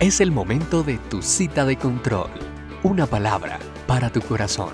Es el momento de tu cita de control. Una palabra para tu corazón.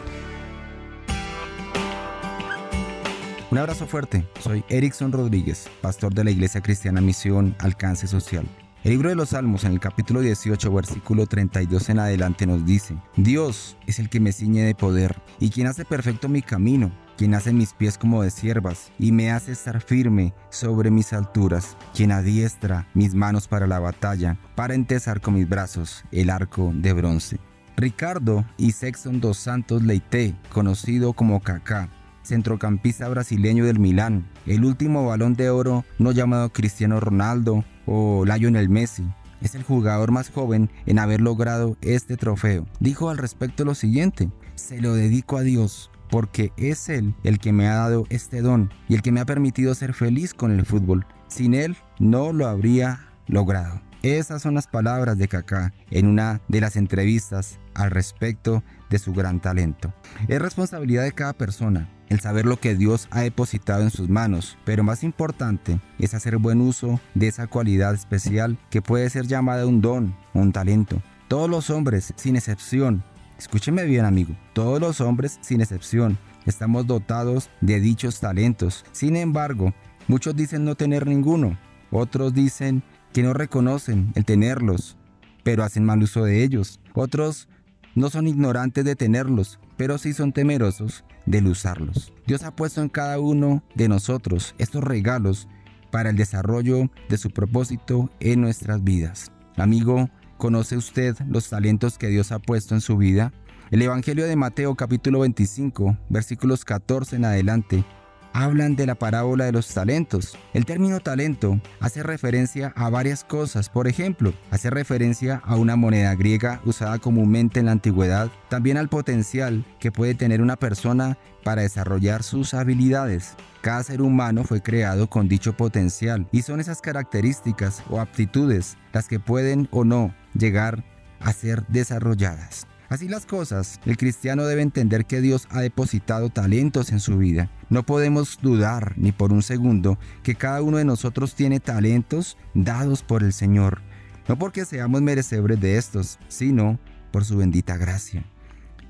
Un abrazo fuerte. Soy Erickson Rodríguez, pastor de la Iglesia Cristiana Misión Alcance Social. El libro de los Salmos en el capítulo 18, versículo 32 en adelante nos dice, Dios es el que me ciñe de poder y quien hace perfecto mi camino, quien hace mis pies como de siervas y me hace estar firme sobre mis alturas, quien adiestra mis manos para la batalla, para entesar con mis brazos el arco de bronce. Ricardo y Sexton dos Santos Leite, conocido como Kaká, centrocampista brasileño del Milán, el último balón de oro no llamado Cristiano Ronaldo o Lionel Messi. Es el jugador más joven en haber logrado este trofeo. Dijo al respecto lo siguiente, se lo dedico a Dios porque es Él el que me ha dado este don y el que me ha permitido ser feliz con el fútbol. Sin Él no lo habría logrado. Esas son las palabras de Kaká en una de las entrevistas al respecto de su gran talento. Es responsabilidad de cada persona el saber lo que Dios ha depositado en sus manos, pero más importante es hacer buen uso de esa cualidad especial que puede ser llamada un don, un talento. Todos los hombres, sin excepción, escúcheme bien amigo, todos los hombres, sin excepción, estamos dotados de dichos talentos. Sin embargo, muchos dicen no tener ninguno, otros dicen que no reconocen el tenerlos, pero hacen mal uso de ellos. Otros no son ignorantes de tenerlos, pero sí son temerosos del usarlos. Dios ha puesto en cada uno de nosotros estos regalos para el desarrollo de su propósito en nuestras vidas. Amigo, ¿conoce usted los talentos que Dios ha puesto en su vida? El Evangelio de Mateo capítulo 25, versículos 14 en adelante, hablan de la parábola de los talentos. El término talento hace referencia a varias cosas. Por ejemplo, hace referencia a una moneda griega usada comúnmente en la antigüedad, también al potencial que puede tener una persona para desarrollar sus habilidades. Cada ser humano fue creado con dicho potencial y son esas características o aptitudes las que pueden o no llegar a ser desarrolladas. Así las cosas, el cristiano debe entender que Dios ha depositado talentos en su vida. No podemos dudar ni por un segundo que cada uno de nosotros tiene talentos dados por el Señor. No porque seamos merecedores de estos, sino por su bendita gracia.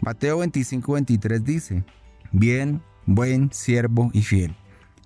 Mateo 25, 23 dice, Bien, buen siervo y fiel.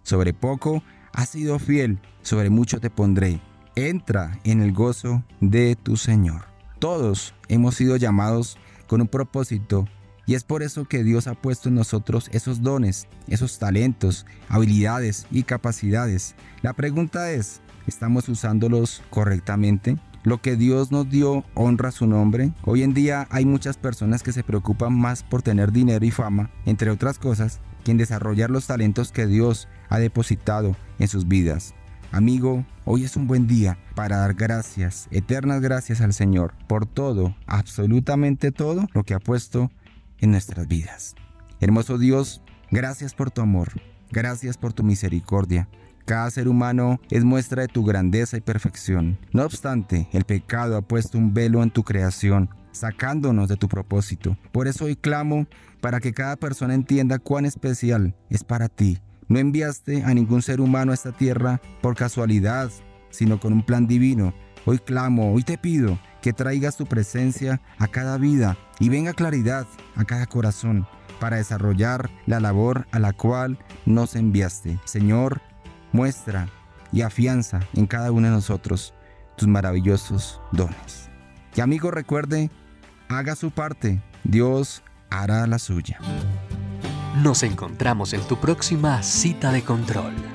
Sobre poco has sido fiel, sobre mucho te pondré. Entra en el gozo de tu Señor. Todos hemos sido llamados con un propósito y es por eso que Dios ha puesto en nosotros esos dones, esos talentos, habilidades y capacidades. La pregunta es, ¿estamos usándolos correctamente? Lo que Dios nos dio honra su nombre. Hoy en día hay muchas personas que se preocupan más por tener dinero y fama, entre otras cosas, que en desarrollar los talentos que Dios ha depositado en sus vidas. Amigo, hoy es un buen día para dar gracias, eternas gracias al Señor por todo, absolutamente todo lo que ha puesto en nuestras vidas. Hermoso Dios, gracias por tu amor, gracias por tu misericordia. Cada ser humano es muestra de tu grandeza y perfección. No obstante, el pecado ha puesto un velo en tu creación, sacándonos de tu propósito. Por eso hoy clamo para que cada persona entienda cuán especial es para ti no enviaste a ningún ser humano a esta tierra por casualidad, sino con un plan divino. Hoy clamo, hoy te pido que traigas tu presencia a cada vida y venga claridad a cada corazón para desarrollar la labor a la cual nos enviaste. Señor, muestra y afianza en cada uno de nosotros tus maravillosos dones. Y amigo recuerde, haga su parte, Dios hará la suya. Nos encontramos en tu próxima cita de control.